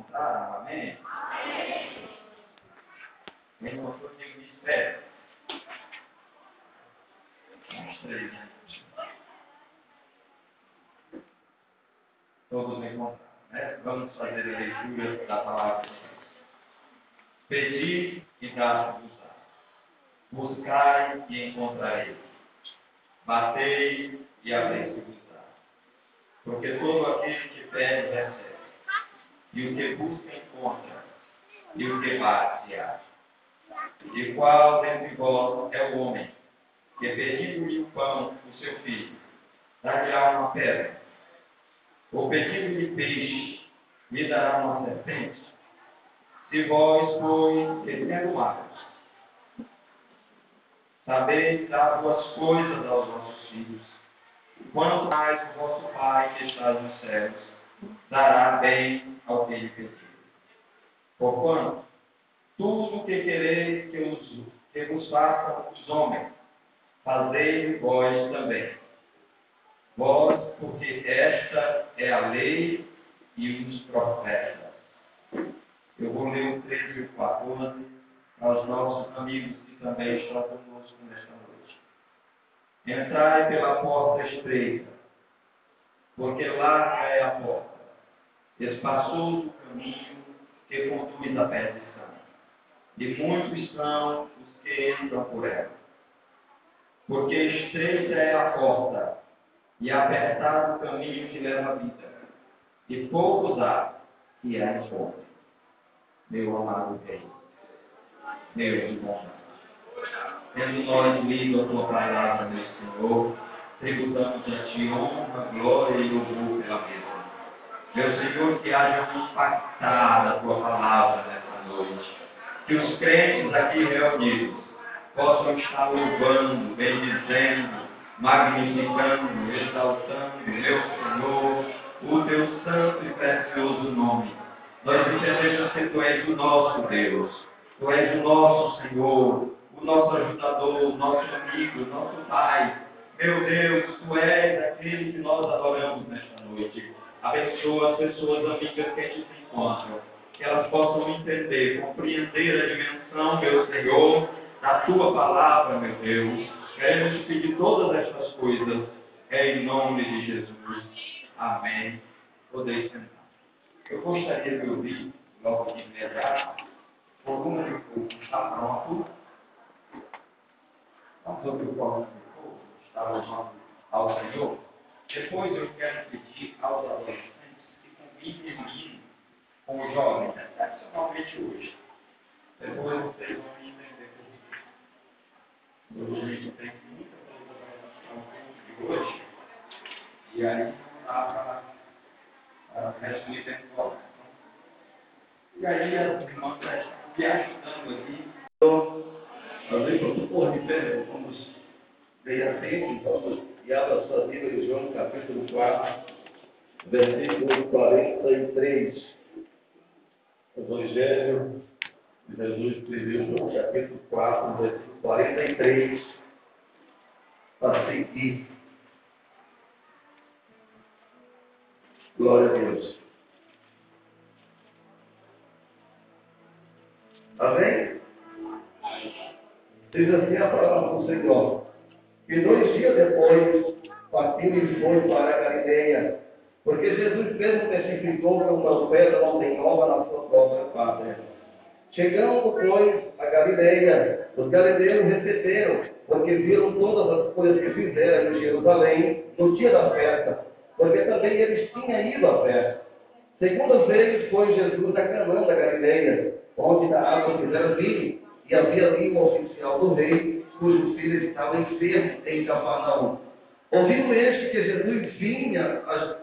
encontraram, amém? Quem não foi, digo me espera. Mostrei, né? Todos encontraram, né? Vamos fazer a leitura da palavra de. Pedi e dá-vos-á. Buscai e encontrarei. Batei e abri-se-vos-á. Porque todo aquele que pede, recebe. E o que busca, encontra. E o que bate, acha. E qual dentre vós é o homem que, pedindo-lhe o pão, o seu filho, dar-lhe-á uma pedra? Ou pedindo-lhe peixe, lhe dará uma serpente? Se vós, pois, que tendo magos, sabeis dar boas coisas aos vossos filhos, quanto mais o vosso Pai que está nos céus dará bem ao que lhe pedir. Porquanto, tudo o que quereis que, os, que vos façam os homens, fazei vós também. Vós, porque esta é a lei e os profetas. Eu vou ler o 13 e o 14 aos nossos amigos que também estão conosco nesta noite. Entrai pela porta estreita, porque larga é a porta, espaçoso o caminho que conduz à perdição, e muitos são os que entram por ela. Porque estreita é a porta, e apertado o caminho que leva à vida, e poucos há que a encontram meu amado Rei, meu irmão. Tendo nós lido a tua palavra, meu Senhor, tributamos a ti honra, glória e louvor pela mesma. Meu Senhor, que haja impactada a tua palavra nessa noite. Que os crentes aqui reunidos possam estar louvando, bendizendo, magnificando, exaltando, meu Senhor, o teu santo e precioso nome nós entendemos que Tu és o nosso Deus, Tu és o nosso Senhor, o nosso ajudador, o nosso amigo, o nosso Pai. Meu Deus, Tu és aquele que nós adoramos nesta noite. Abençoa as pessoas amigas que aqui se encontram, que elas possam entender, compreender a dimensão, meu Senhor, da Tua palavra, meu Deus. Queremos te pedir todas estas coisas, em nome de Jesus. Amém. Podeis sentar. Eu gostaria de ouvir, logo de imediato, o número de fogo está pronto. Sobre o qual o está louvando ao Senhor. Depois eu quero pedir aos adolescentes que combinem com os jovens, excepcionalmente hoje. Depois vocês vão entender por quê. Hoje tem muita coisa para hoje. E aí não dá para resumir tempo E aí as irmãs me ajudando aqui. Nós vamos por de pé, vamos ler a frente, vamos guiar a sua vida em João capítulo 4, versículo 43. Evangelho de Jesus escreveu João capítulo 4, versículo 43. Para seguir. Glória a Deus. Amém? Diz assim a palavra do Senhor. E dois dias depois, partiu e foi para a Galileia, porque Jesus mesmo testificou que uma oferta não tem nova na sua própria pátria. Chegando, pois, a Galileia, os galileus receberam, porque viram todas as coisas que fizeram em Jerusalém no dia da festa porque também eles tinham ido a pé. Segunda vez foi Jesus a Canaã da Galileia, onde da água fizeram vinho, e havia ali um oficial do rei, cujos filhos estavam enfermos em Cafarnaum. Ouvindo este que Jesus vinha a,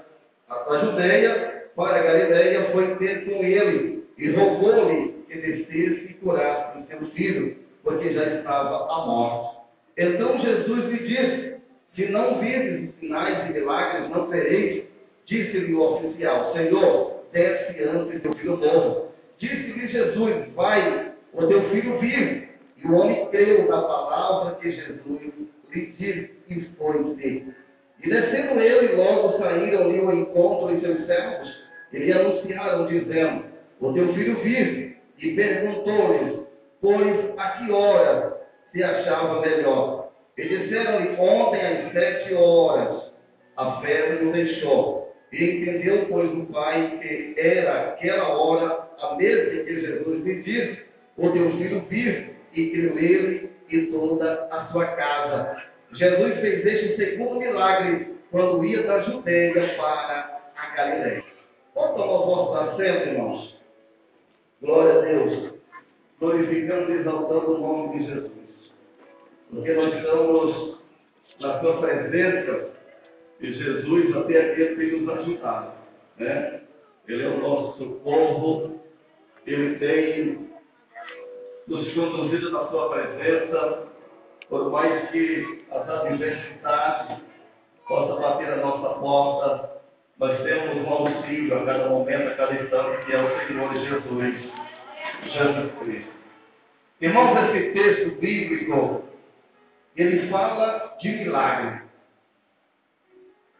a, a Judeia para a Galileia, foi ter com ele e rogou-lhe que descesse e curasse o seu filho, porque já estava à morte. Então Jesus lhe disse: se não virdes sinais e milagres, não sereis. Disse-lhe o oficial: Senhor, desce antes teu filho morro. Disse-lhe Jesus: Vai, o teu filho vive. E o homem creu na palavra que Jesus lhe disse e ter. E descendo ele, logo saíram-lhe ao encontro de seus servos, e lhe anunciaram, dizendo: o teu filho vive. E perguntou-lhes, pois a que hora se achava melhor? E disseram-lhe, ontem às sete horas, a febre o deixou. E entendeu, pois, o pai que era aquela hora a mesma que Jesus lhe disse, o teu filho vive, e criou ele e toda a sua casa. Jesus fez este segundo milagre quando ia da Judeia para a Galileia. Vamos tomar o vosso assento, irmãos? Glória a Deus. Glorificando e exaltando o nome de Jesus. Porque nós estamos na sua presença e Jesus até aqui tem nos ajudado. Né? Ele é o nosso socorro, ele tem nos conduzido na sua presença, por mais que as adversidades possam bater a nossa porta, nós temos um auxílio a cada momento, a cada instante, que é o Senhor Jesus, Jesus Cristo. Irmãos, esse texto bíblico, ele fala de milagre.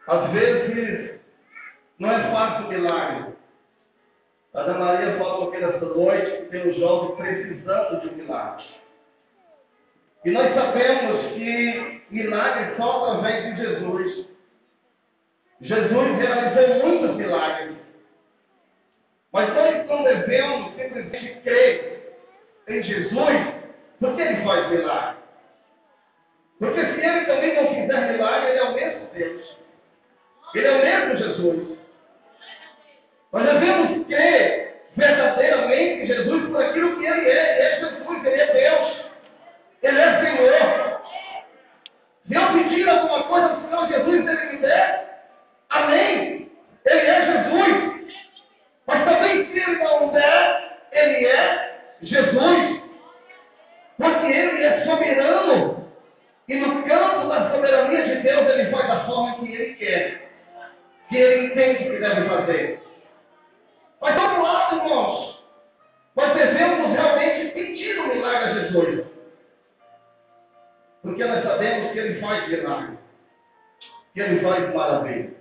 Às vezes, não é fácil milagre. Ana Maria falou aqui nessa noite que tem um jovem precisando de um milagre. E nós sabemos que milagre só através de Jesus. Jesus realizou muitos milagres. Mas nós não devemos simplesmente crer em Jesus porque ele faz milagre. Porque se ele também não fizer milagre, ele é o mesmo Deus. Ele é o mesmo Jesus. Nós devemos crer verdadeiramente em Jesus por aquilo que Ele é. Ele é Jesus, Ele é Deus. Ele é Senhor. Se eu pedir alguma coisa para o Senhor Jesus, Ele me der, amém. Ele é Jesus. Mas também se Ele não der, Ele é Jesus. Porque Ele é soberano. E no campo da soberania de Deus, Ele faz da forma que Ele quer. Que Ele entende que deve fazer. Mas vamos lá, irmãos. Nós devemos realmente pedir o um milagre a Jesus. Porque nós sabemos que Ele faz milagre. Que Ele faz maravilha.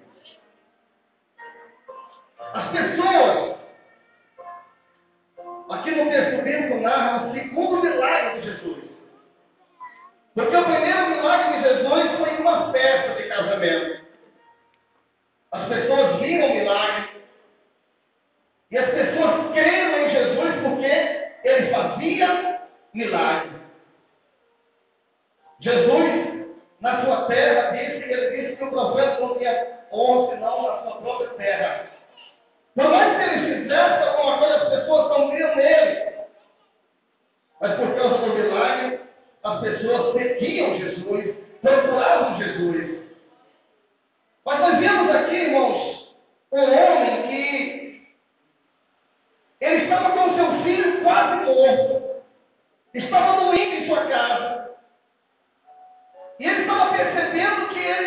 As pessoas, aqui no texto bíblico, narram o segundo milagre de Jesus. Porque o primeiro milagre de Jesus foi uma festa de casamento. As pessoas viram o milagre, e as pessoas creram em Jesus porque ele fazia milagres. Jesus, na sua terra, disse, ele disse que o profeta não tinha honra senão na sua própria terra. Por mais que ele fizesse alguma coisa, as pessoas não criam nele. Mas por causa do milagre, as pessoas pediam Jesus, procuravam Jesus. Mas nós vemos aqui, irmãos, um homem que ele estava com seu filho quase morto. Estava doente em sua casa. E ele estava percebendo que ele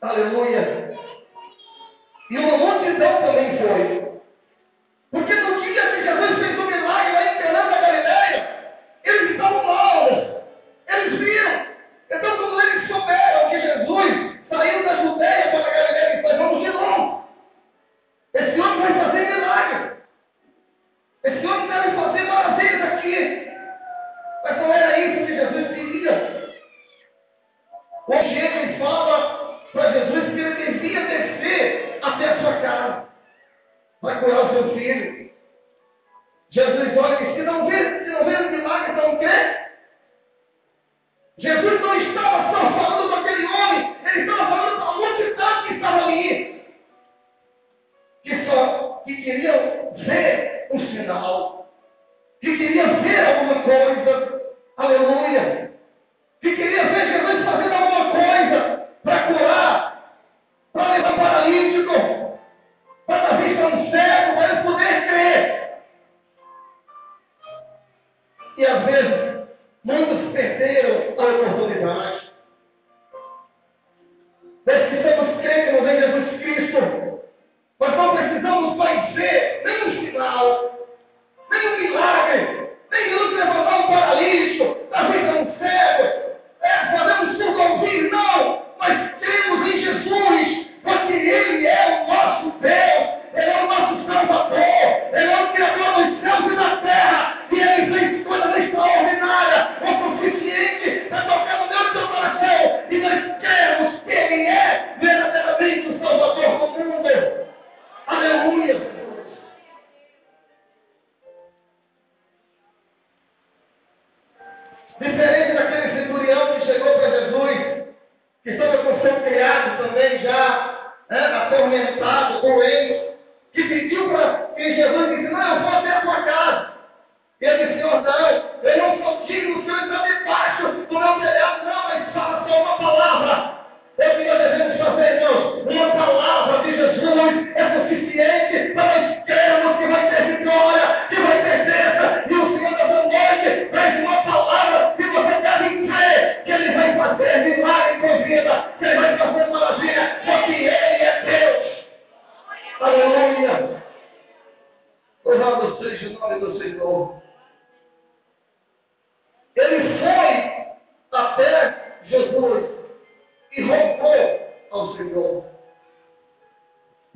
Aleluia. E uma multidão também foi.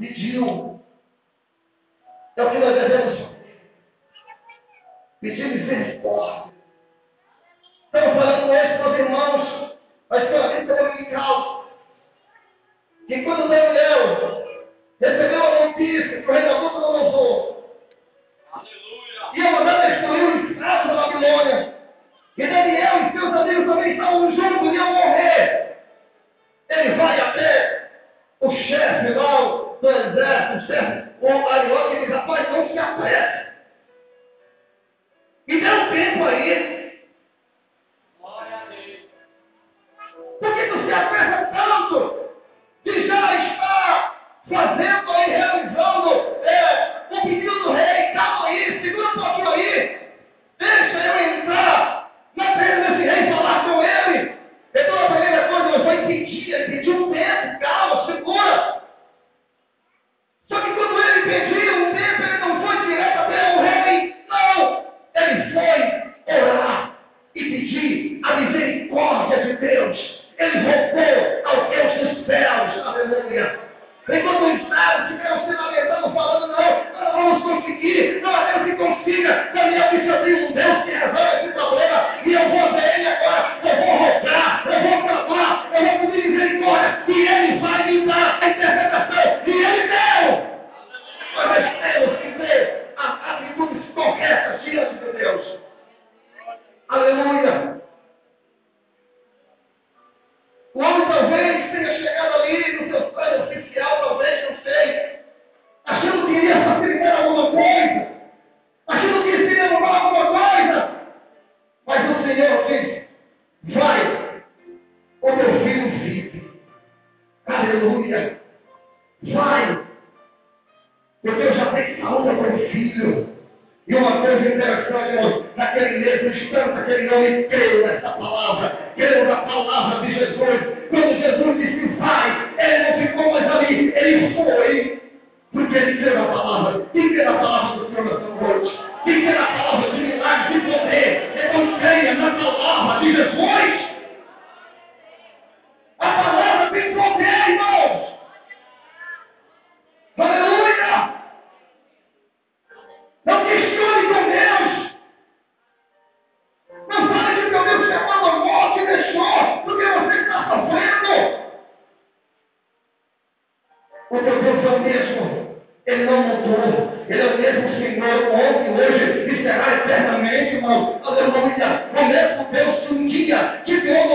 Pediu. Senhor ontem, hoje e será eternamente, irmão. Aleluia. O mesmo Deus que um dia te deu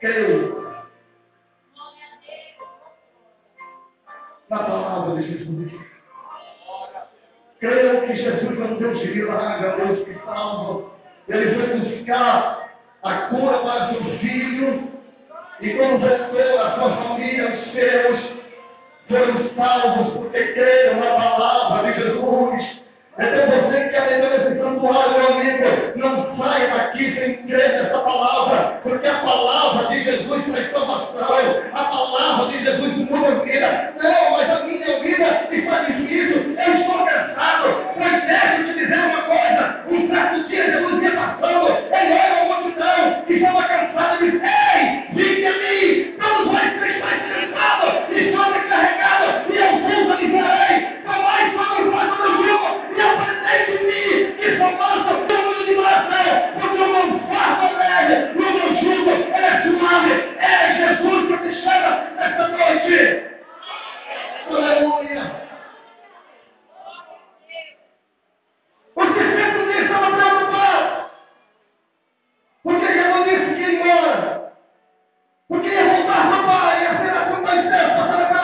creu na palavra de Jesus. Creu que Jesus é um Deus de milagre, Deus que salva. Ele foi buscar a cura para seu filho. E quando voltou a sua família, os seus foram salvos porque creram na palavra de Jesus. Então você que adentrou nesse santuário, amigo, não saia daqui sem crer nessa palavra, porque a palavra de Jesus traz salvação, a palavra de Jesus muda a vida. Não, mas a minha vida está difícil, eu estou cansado. Mas deixa eu te dizer uma coisa, um certo dia Jesus ia passando, ele olha uma multidão que estava cansada e disse, ei, fique ali, todos nós três mais cansados, e sobrecarregados, e eu vos aliviarei, tomai sobre os vossos jugo, e aprendei de mim, que sou manso, como de coração, porque eu não faço leve, e o meu jugo é suave, é Jesus que te chama nesta noite. Aleluia. Porque sempre me estava preocupado. Porque Jesus disse que ia embora. Porque ia voltar para a Deus,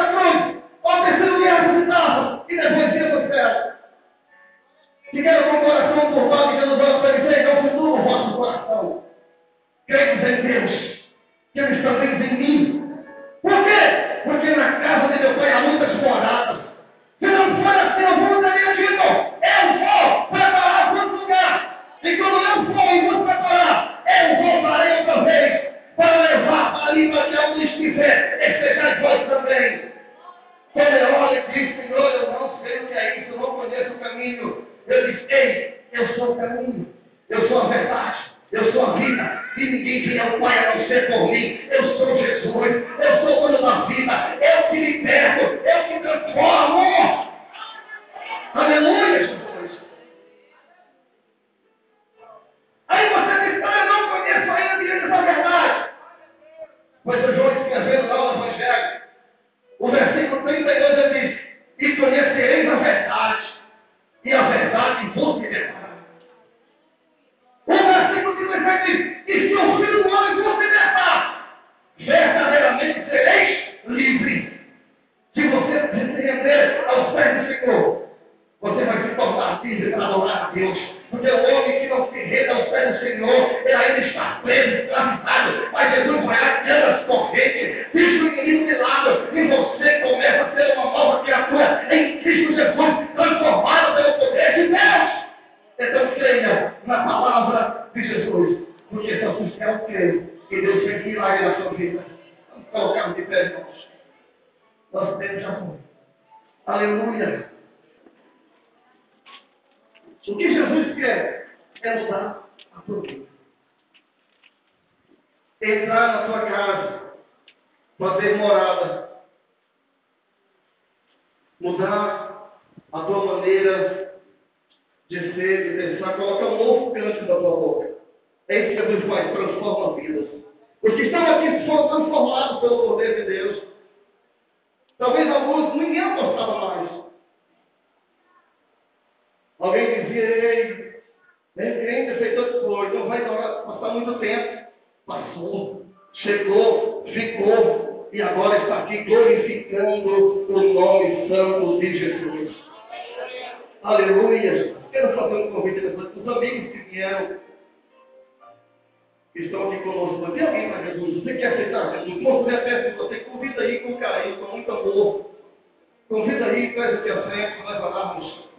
cruz. Ao terceiro dia ressuscitava e depois ia para o céu. Que quero com o coração turvado, que Jesus vai oferecer ao futuro o vosso coração. Crentes em Deus, que eles também em mim. Por quê? Porque na casa de meu pai há muitas moradas. Se não for assim, eu vou teria dito, eu vou preparar outro lugar. E quando eu for e vou preparar, eu voltarei outra vez para levar para ali para que onde estiver, estejais vós também. Eu disse, Ei, eu sou o caminho, eu sou a verdade, eu sou a vida. E ninguém virá ao Pai a não ser por mim. Eu sou Jesus, eu sou o dono da vida, eu te liberto, eu te transformo. Aleluia, Jesus. Aí você diz: ah, eu não conheço ainda a direita da verdade. Mas o João escreveu lá do Evangelho, o versículo 32 ele diz: E conhecereis a verdade e a verdade vos libertará. O versículo 32 diz: E se o filho do homem vos libertar, verdadeiramente sereis livres. Se você se render aos pés do Senhor, você vai se tornar livre para adorar a Deus. Porque o homem que não se rende aos pés do Senhor, ele ainda está preso, escravizado. Mas Jesus vai lá, quebra as correntes, diz o inimigo de lado, Aleluia. O que Jesus quer é usar a tua vida. Entrar na tua casa, fazer morada, mudar a tua maneira de ser, de pensar, colocar um novo cântico na tua boca. É isso que Jesus faz, transforma vidas. Os que estão aqui foram transformados pelo poder de Deus. Talvez alguns ninguém apostava mais. Alguém dizia, ei, nem crente aceitou que foi, não vai passar muito tempo. Passou, chegou, ficou, e agora está aqui glorificando o nome santo de Jesus. Aleluia. Quero fazer um convite para os amigos que vieram, estão aqui conosco. Tem alguém para Jesus? Você quer aceitar Jesus? Moço, você peço você, convida aí com carinho, com muito amor. Convida aí, traz aqui à frente, para nós orarmos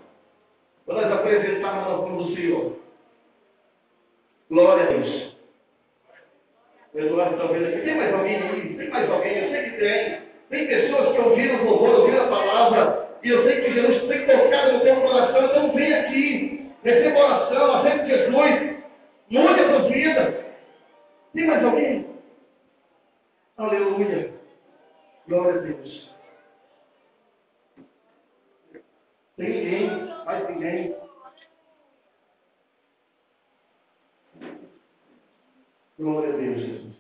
para nós apresentarmos ao povo do Senhor. Glória a Deus. O Eduardo está vendo aqui. Tem mais alguém aí? Tem mais alguém? Eu sei que tem. Tem pessoas que ouviram o louvor, ouviram a palavra, e eu sei que Jesus tem tocado no teu coração. Então vem aqui, receba oração, aceita Jesus, mude a tua vida. Tem mais alguém? Aleluia. Glória a Deus. Tem ninguém, mais ninguém. Glória a Deus, Jesus.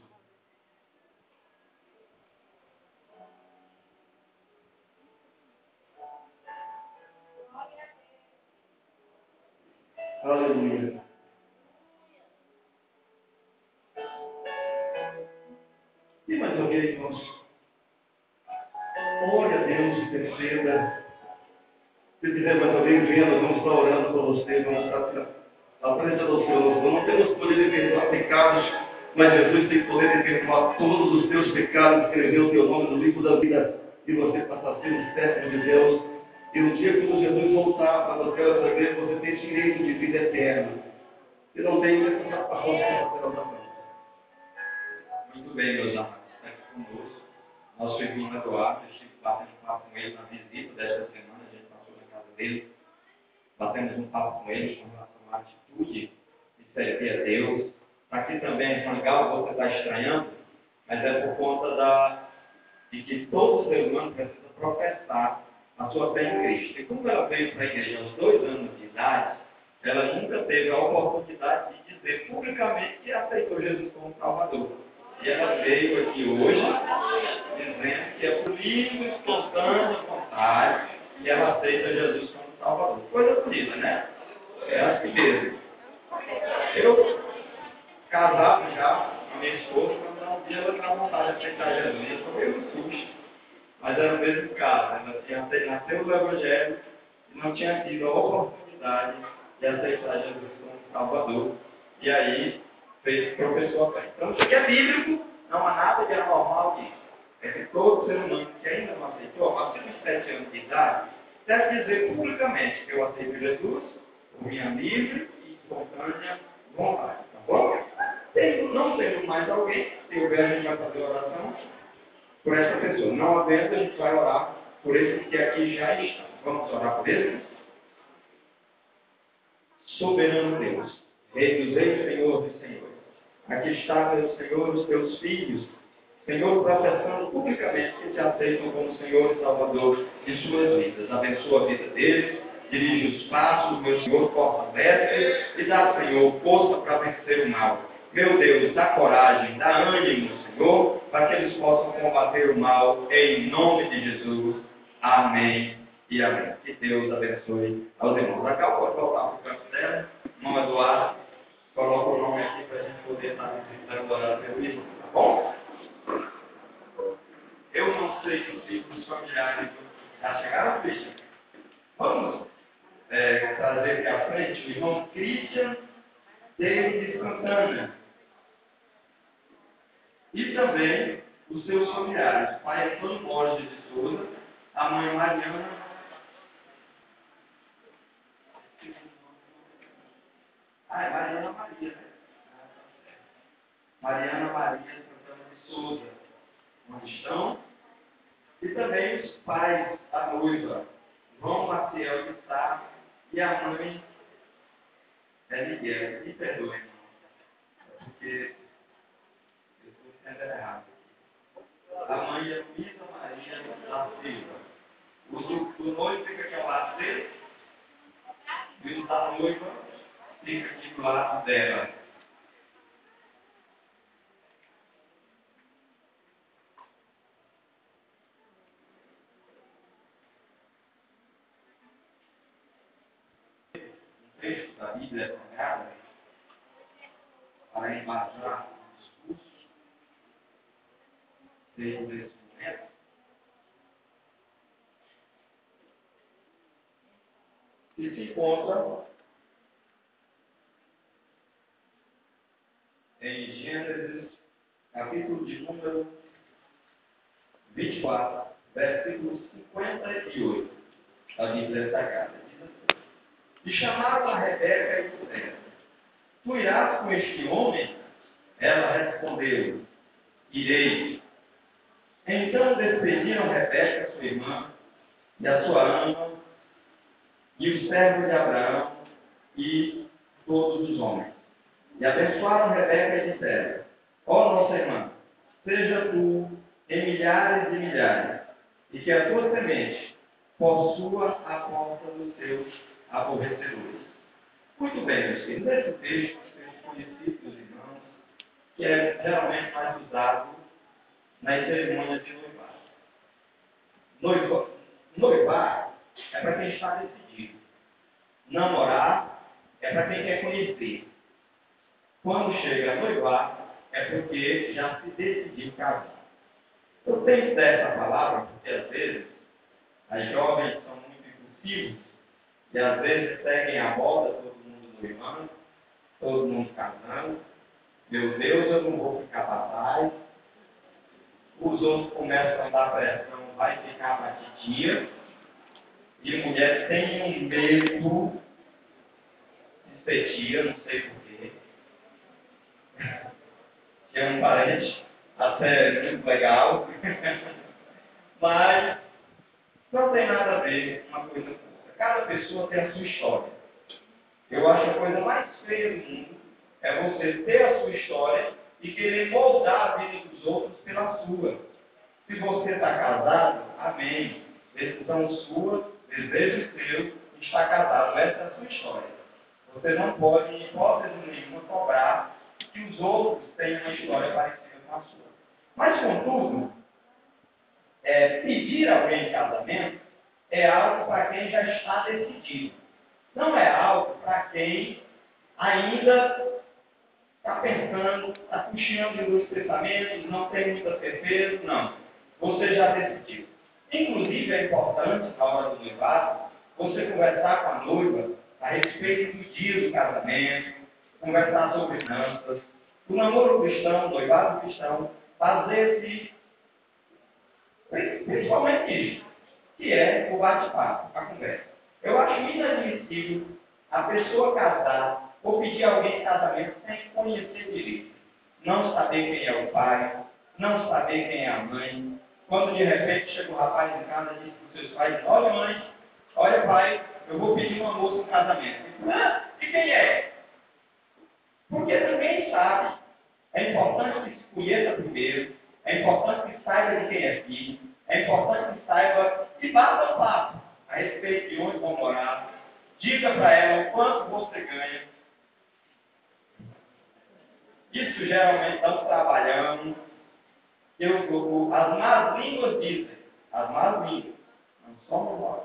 Aleluia. E alguém, irmãos? Ore a Deus e perceba se tiver mais alguém vendo, vamos estar orando por você, vamos estar na presença do Senhor. Não temos poder de perdoar pecados, mas Jesus tem poder de perdoar todos os teus pecados, escrever o teu nome no livro da vida e você passar a ser um servo de Deus. E no dia que Jesus voltar para você essa igreja, você tem direito de vida eterna. Se não tem, você está para a Muito bem, meus amados, conosco. Nosso irmão Eduardo, estive batendo papo com ele na visita desta semana dele, batemos um papo com eles com relação à atitude de servir a Deus. Aqui também em Rangal você está estranhando, mas é por conta da, de que todo ser humano precisa professar a sua fé em Cristo. E como ela veio para a igreja aos dois anos de idade, ela nunca teve a oportunidade de dizer publicamente que aceitou Jesus como Salvador. E ela veio aqui hoje dizendo que é por livre, espontânea vontade e ela aceita Jesus como Salvador. Coisa bonita, né? É assim mesmo. Eu, casado já, com a minha esposa, quando um dia ela vontade de aceitar Jesus, eu tomei um susto. Mas era o mesmo caso. Ela tinha nasceu no Evangelho e não tinha tido a oportunidade de aceitar Jesus como Salvador. E aí fez professor a fé. Então, isso aqui é bíblico, não há nada de anormal disso é que todo ser humano que ainda não aceitou, acima de 7 anos de idade, deve dizer publicamente que eu aceito Jesus por minha livre e espontânea vontade. Tá bom? Tem, não tendo mais alguém, se houver, a gente vai fazer oração por essa pessoa. Não havendo, a gente vai orar por esses que aqui já estão. Vamos orar por eles? Soberano Deus, Rei dos Reis, Senhor dos Senhores. Aqui está, meu Senhor, os teus filhos Senhor, professando publicamente que te aceitam como Senhor e Salvador de suas vidas. Abençoa a vida deles, dirige os passos, meu Senhor, porta mestre e dá, Senhor, força para vencer o mal. Meu Deus, dá coragem, dá ânimo, Senhor, para que eles possam combater o mal em nome de Jesus. Amém e amém. Que Deus abençoe aos irmãos. Raquel, pode voltar para o canto dela. Irmão Eduardo, coloca o nome aqui para a gente poder estar visitando a pelo irmão, tá bom? Eu não sei se os familiares já chegaram, Christian. Vamos é, trazer aqui à frente o irmão Christian David Santana. E também os seus familiares, pai Antônio Borges de Souza, a mãe Mariana Ah, é Mariana Maria, né? Mariana Maria Santana de Souza. Onde estão? E também os pais da noiva, João Maciel de Sá e a mãe é Miguel. Me perdoe, irmão. Porque eu estou sendo errado. A mãe é Luísa Maria da Silva. O, o noivo fica aqui lado dele. E o da noiva aqui do lado dela. Um texto da Bíblia Sagrada para embasar o discurso desde esse momento. E se encontra em Gênesis, capítulo de número 24, versículo 58 da Bíblia Sagrada. Diz assim, E chamaram a Rebeca e disseram, Tu irás com este homem? Ela respondeu, Irei. Então despediram Rebeca, sua irmã, e a sua ama, e os servos de Abraão, e todos os homens. E abençoaram Rebeca e disseram: Ó oh, nossa irmã, seja tu em milhares e milhares, e que a tua semente possua a porta dos seus aborrecedores. Muito bem, meus filhos, esse texto, texto conhecido dos irmãos, que é geralmente mais usado nas cerimônias de noivado. Noiva, noivar é para quem está decidido. Namorar é para quem quer conhecer. Quando chega a noivar, é porque já se decidiu casar. Eu tenho dessa palavra porque às vezes as jovens são muito impulsivas e às vezes seguem a moda, todo mundo noivando, todo mundo casando. Meu Deus, eu não vou ficar para trás. Os outros começam a dar pressão, vai ficar mais de dia. E mulher tem um medo de ser tia, não sei porquê é um parente até muito legal, mas não tem nada a ver uma coisa com outra. Cada pessoa tem a sua história. Eu acho a coisa mais feia do mundo é você ter a sua história e querer moldar a vida dos outros pela sua. Se você está casado, amém. Decisão sua, desejo seu, está casado. Essa é a sua história. Você não pode, em hipótese nenhuma, cobrar que os outros têm uma história parecida com a sua. Mas, contudo, é, pedir alguém em casamento é algo para quem já está decidido. Não é algo para quem ainda está pensando, está puxando os pensamentos, não tem muita certeza, não. Você já decidiu. Inclusive, é importante, na hora do noivado, você conversar com a noiva a respeito do dia do casamento, conversar sobre finanças, o namoro cristão, o noivado cristão, fazer-se principalmente isso, que é o bate-papo, a conversa. Eu acho inadmissível a pessoa casar ou pedir alguém em casamento sem conhecer direito. Não saber quem é o pai, não saber quem é a mãe. Quando de repente chega o um rapaz em casa e diz para os seus pais, olha mãe, olha pai, eu vou pedir uma moça em casamento. Ah, e quem é? Porque ninguém sabe. É importante que se conheça primeiro, é importante que saiba de quem é filho, é importante que saiba e bata o papo a respeito de onde vão morar. Diga para ela o quanto você ganha. Isso geralmente estamos trabalhando. Eu, eu, as más línguas dizem, as más línguas, não só memória.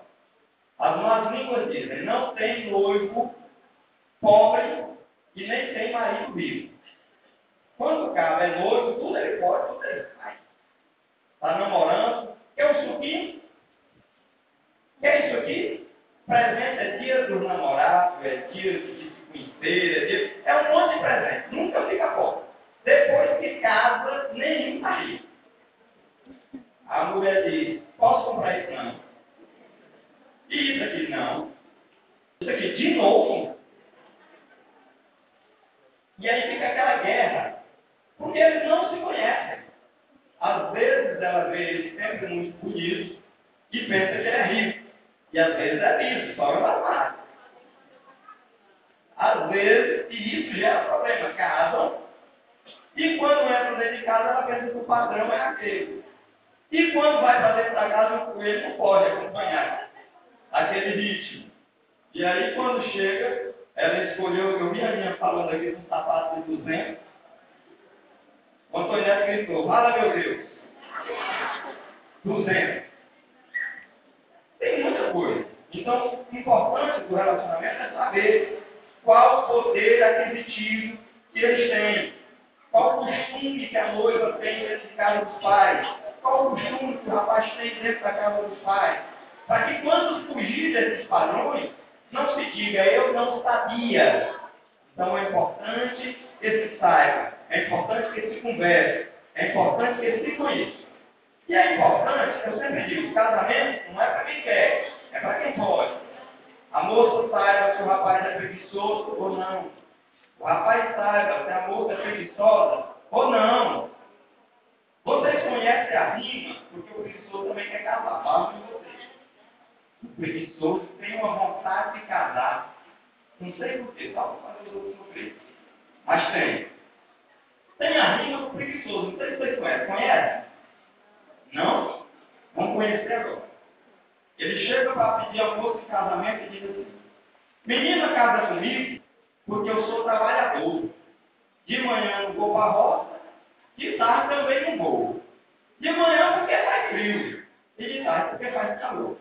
As más línguas dizem, não tem noivo pobre e nem tem marido vivo. Quando o cara é noivo, tudo ele pode, tudo ele faz. Está namorando, quer um suquinho? Quer isso aqui? Presente é dia dos namorados, é dia de se conhecer, é, dia... é um monte de presente, nunca fica pobre. Depois que casa, nenhum está rico. A mulher diz, posso comprar isso não? E isso aqui não. Isso aqui de novo. E aí fica aquela guerra. Porque eles não se conhecem. Às vezes ela vê ele sempre muito bonito e pensa que ele é rico. E às vezes é liso, só no armário. Às vezes, e isso gera problema, casam. E quando entra dentro de casa, ela pensa que o padrão é aquele. E quando vai para dentro da casa, o coelho não pode acompanhar aquele ritmo. E aí, quando chega, ela escolheu, eu vi a minha falando aqui um sapato de 200. O Antônio gritou, fala meu Deus. 200. Tem muita coisa. Então, o importante do relacionamento é saber qual poder aquisitivo que eles têm. Qual o costume que a noiva tem dentro de casa dos pais. Qual o costume que o rapaz tem dentro da casa dos pais. Para que quando fugir desses padrões, não se diga, eu não sabia. Então é importante que se saiba, é importante que se converse, é importante que se conheça. E é importante, eu sempre digo, casamento não é para quem quer, é para quem pode. A moça saiba se o rapaz é preguiçoso ou não. O rapaz saiba se a moça é preguiçosa ou não. Vocês conhecem a rima, porque o preguiçoso também quer casar. Fala de vocês. O preguiçoso tem uma vontade de casar. Não sei porquê, só para os outros sofrer. Mas tem. Tem a rima do preguiçoso. Não sei se vocês conhecem. Conhece? Não? Vamos conhecer agora. Ele chega para pedir a moça em casamento e diz assim: Menina, casa comigo, porque eu sou trabalhador. De manhã não vou para a roça, de tarde também não vou. De manhã porque faz frio, e de tarde porque faz calor.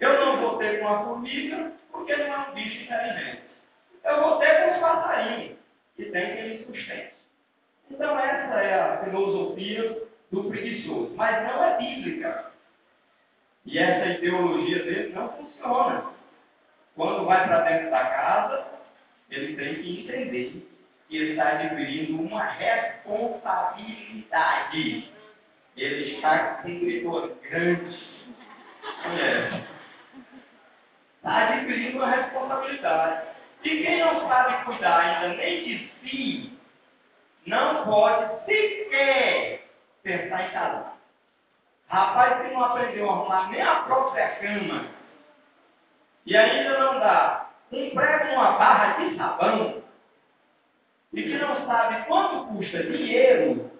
Eu não vou ter com a formiga, porque não é um bicho inteligente. Eu vou ter com os passarinhos, que tem que me. Então, essa é a filosofia do preguiçoso. Mas não é bíblica. E essa ideologia dele não funciona. Quando vai para dentro da casa, ele tem que entender que ele está adquirindo uma responsabilidade. Ele está cumprindo uma grande mulher. Adquirindo uma responsabilidade. E quem não sabe cuidar ainda nem de si, não pode sequer pensar em casar. Rapaz que não aprendeu a arrumar nem a própria cama e ainda não dá um prego numa barra de sabão e que não sabe quanto custa dinheiro,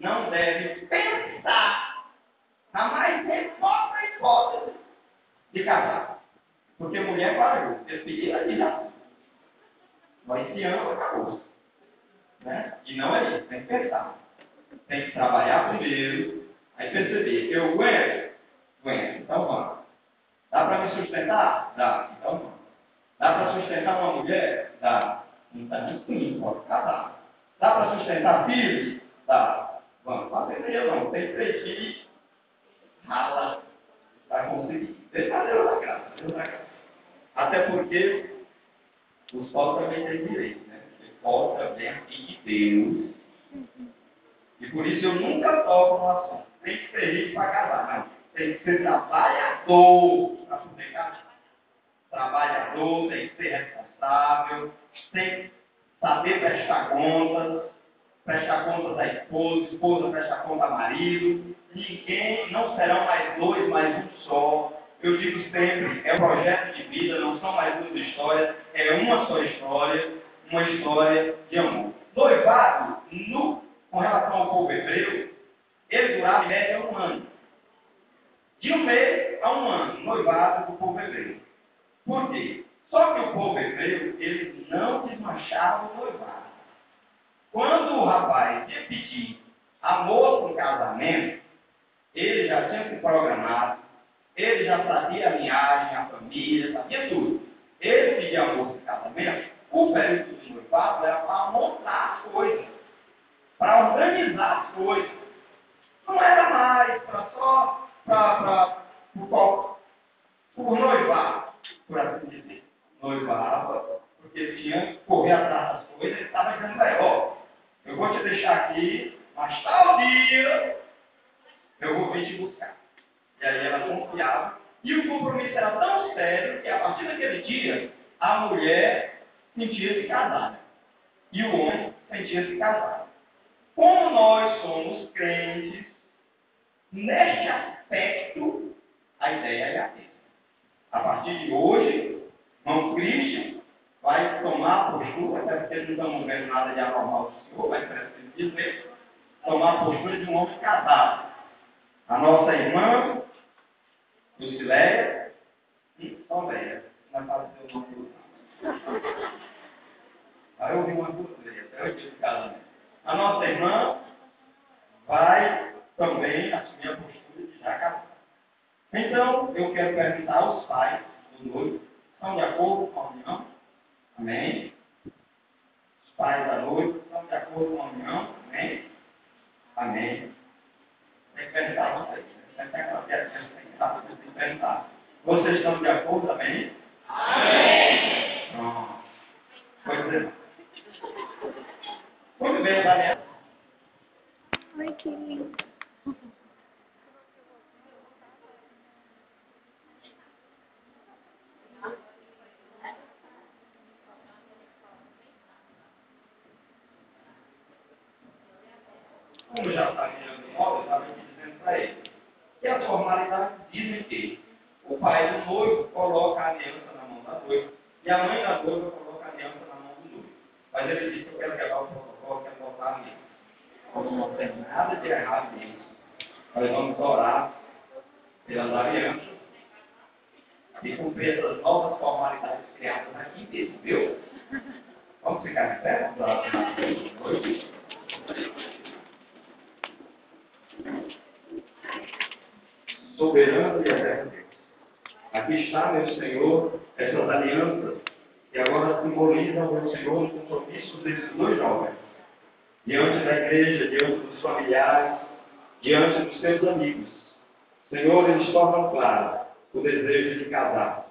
não deve pensar na mais remota hipótese de casar. Porque mulher parou, despedida de já. Mas esse ano acabou. Né? E não é isso, tem que pensar. Tem que trabalhar primeiro, aí perceber, eu aguento? Aguento, então vamos. Dá para me sustentar? Dá, então vamos. Dá para sustentar uma mulher? Dá. Não está disponível, pode casar. Dá para sustentar filhos? Dá. Vamos, não atender não. Tem três filhos, rala, vai conseguir. Deixa Deus na graça, Deus na graça. Até porque os povos também têm direito, né? Porque pode também é de Deus. E por isso eu nunca toco no assunto. Tem que ser rico para casar, não. Tem que ser trabalhador para poder casar. Trabalhador, tem que ser responsável, tem que saber prestar contas, prestar contas à esposa, esposa prestar conta ao marido. Ninguém, não serão mais dois, mas um só. Eu digo sempre, é um projeto de vida, não são mais duas histórias, é uma só história, uma história de amor. Noivado, no com relação ao povo hebreu, ele durava em média um ano. De um mês a um ano, noivado do povo hebreu. Por quê? Só que o povo hebreu, ele não desmanchava o noivado. Quando o rapaz ia pedir a moça em casamento, ele já tinha se programado, ele já sabia a linhagem, a família, sabia tudo. Ele pedia a moça em casamento, o período do noivado era para montar as coisas, para organizar as coisas. Não era mais para só para por noivar, por assim dizer. Noivava, porque ele tinha que correr atrás das coisas, ele estava dizendo ó, eu vou te deixar aqui, mas tal dia eu vou vir te buscar. E aí ela confiava. E o compromisso era tão sério que a partir daquele dia, a mulher sentia-se casada. E o homem sentia-se casado. Como nós somos crentes, neste aspecto, a ideia é a mesma. A partir de hoje, irmão Cristian vai tomar a postura, até porque não estamos vendo nada de anormal do Senhor, mas preciso dizer, tomar a postura de um homem casado. A nossa irmã, Lucileia, e não vai fazer o nome do Aí eu ouvi uma até eu casamento. A nossa irmã vai também assumir a postura de casar. Então, eu quero perguntar aos pais do noivo, estão de acordo com a união? Amém? Os pais da noiva estão de acordo com a união? Amém? Amém. Tem que perguntar a vocês. Tem que aquela piadinha tem perguntar. Vocês estão de acordo? Amém? Amém. Pronto. Pois é. Muito bem, Daniel. Ai, que lindo. Como já está virando moda, eu estava aqui dizendo para ele que as formalidades que o pai do noivo coloca a aliança na mão da noiva e a mãe da noiva coloca a aliança na mão do noivo. Mas ele disse eu quero quebrar o protocolo, quero botar a aliança. Como não tem nada de errado nisso. Nós vamos orar pelas alianças e cumprir essas novas formalidades criadas aqui mesmo, viu? Vamos ficar de pé? Vamos orar pela noiva. Soberano e eterno. Aqui está, meu Senhor, essas alianças que agora simbolizam, meu Senhor, os compromissos desses dois jovens. Diante da igreja, diante dos familiares, diante dos seus amigos. Senhor, eles tornam claro o desejo de casar.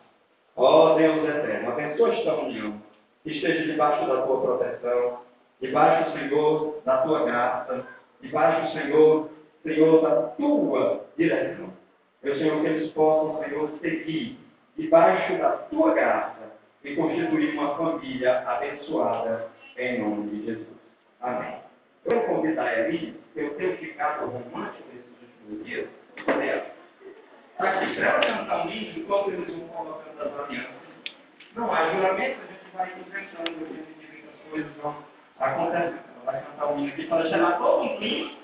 Ó oh, Deus eterno, abençoa esta união. Que esteja debaixo da tua proteção, debaixo, Senhor, da tua graça, debaixo, Senhor, Senhor, da tua direção. Meu Senhor, que eles possam, Senhor, seguir debaixo da tua graça e constituir uma família abençoada em nome de Jesus. Amém. Eu vou convidar a Eli, eu tenho ficado romântico nesses últimos dias, ela. Está aqui, para cantar um hino enquanto eles vão colocando as alianças. Não há juramento, a gente vai inventando, a gente que as coisas vão acontecendo. Vai cantar um hino aqui para gerar todo. E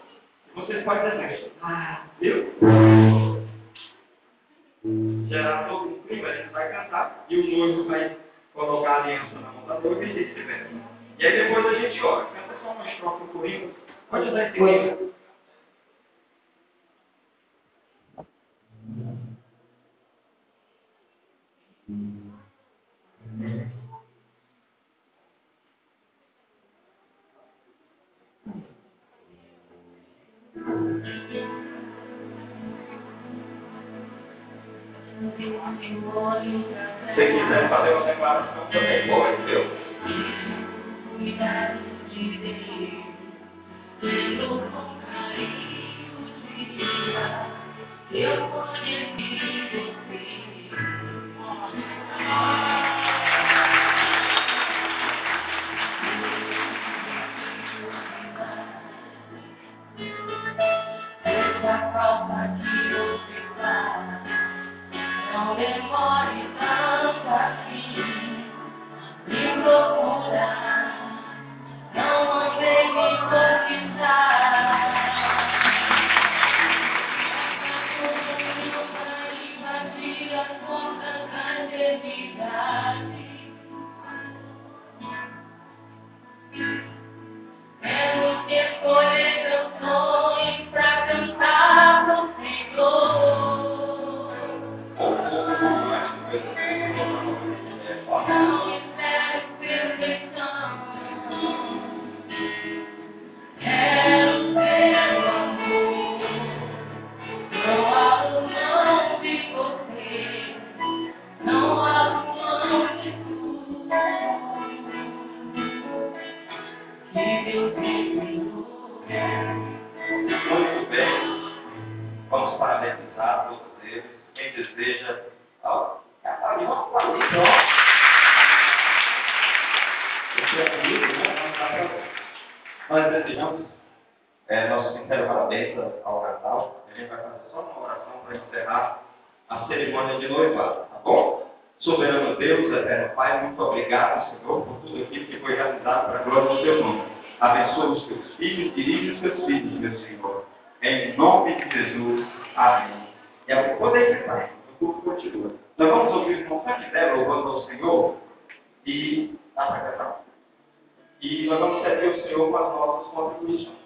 vocês podem dizer, ah, viu? Gerar todo um clima, a gente vai cantar e o noivo vai colocar a aliança na mão da noiva e vice-versa. E aí depois a gente ora. Canta só uma estrofe comigo. Pode dar esse declaração também nossas contribuições.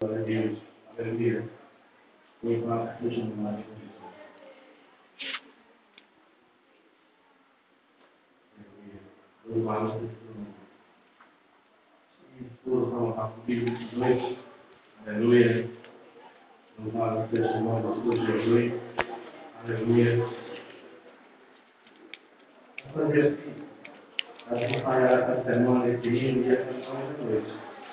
Glória a Deus. Aleluia. Louvado seja o nome de Jesus. Aleluia. Louvado seja o nome. De o nome de Jesus. Aleluia. Vamos fazer assim. Acompanhar essa semana, esse hino e a canção da noite.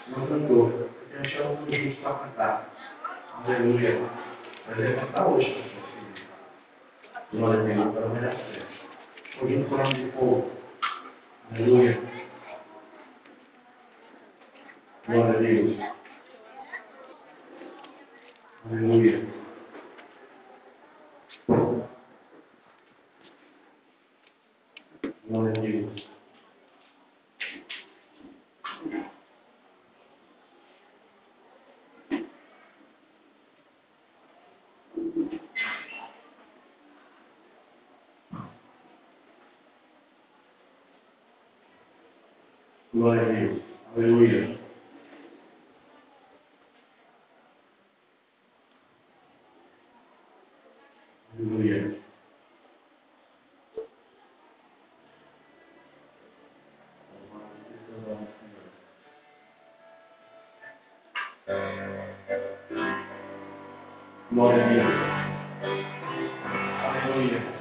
Não cantou. Chamo o justo para cantar. Aleluia. Mas ele cantar hoje. Glória a Deus, para melhor fé. Hoje no plano de povo. Aleluia. Glória a Deus. Aleluia. Glória a Deus. Glória a Deus. Aleluia. Aleluia. Glória a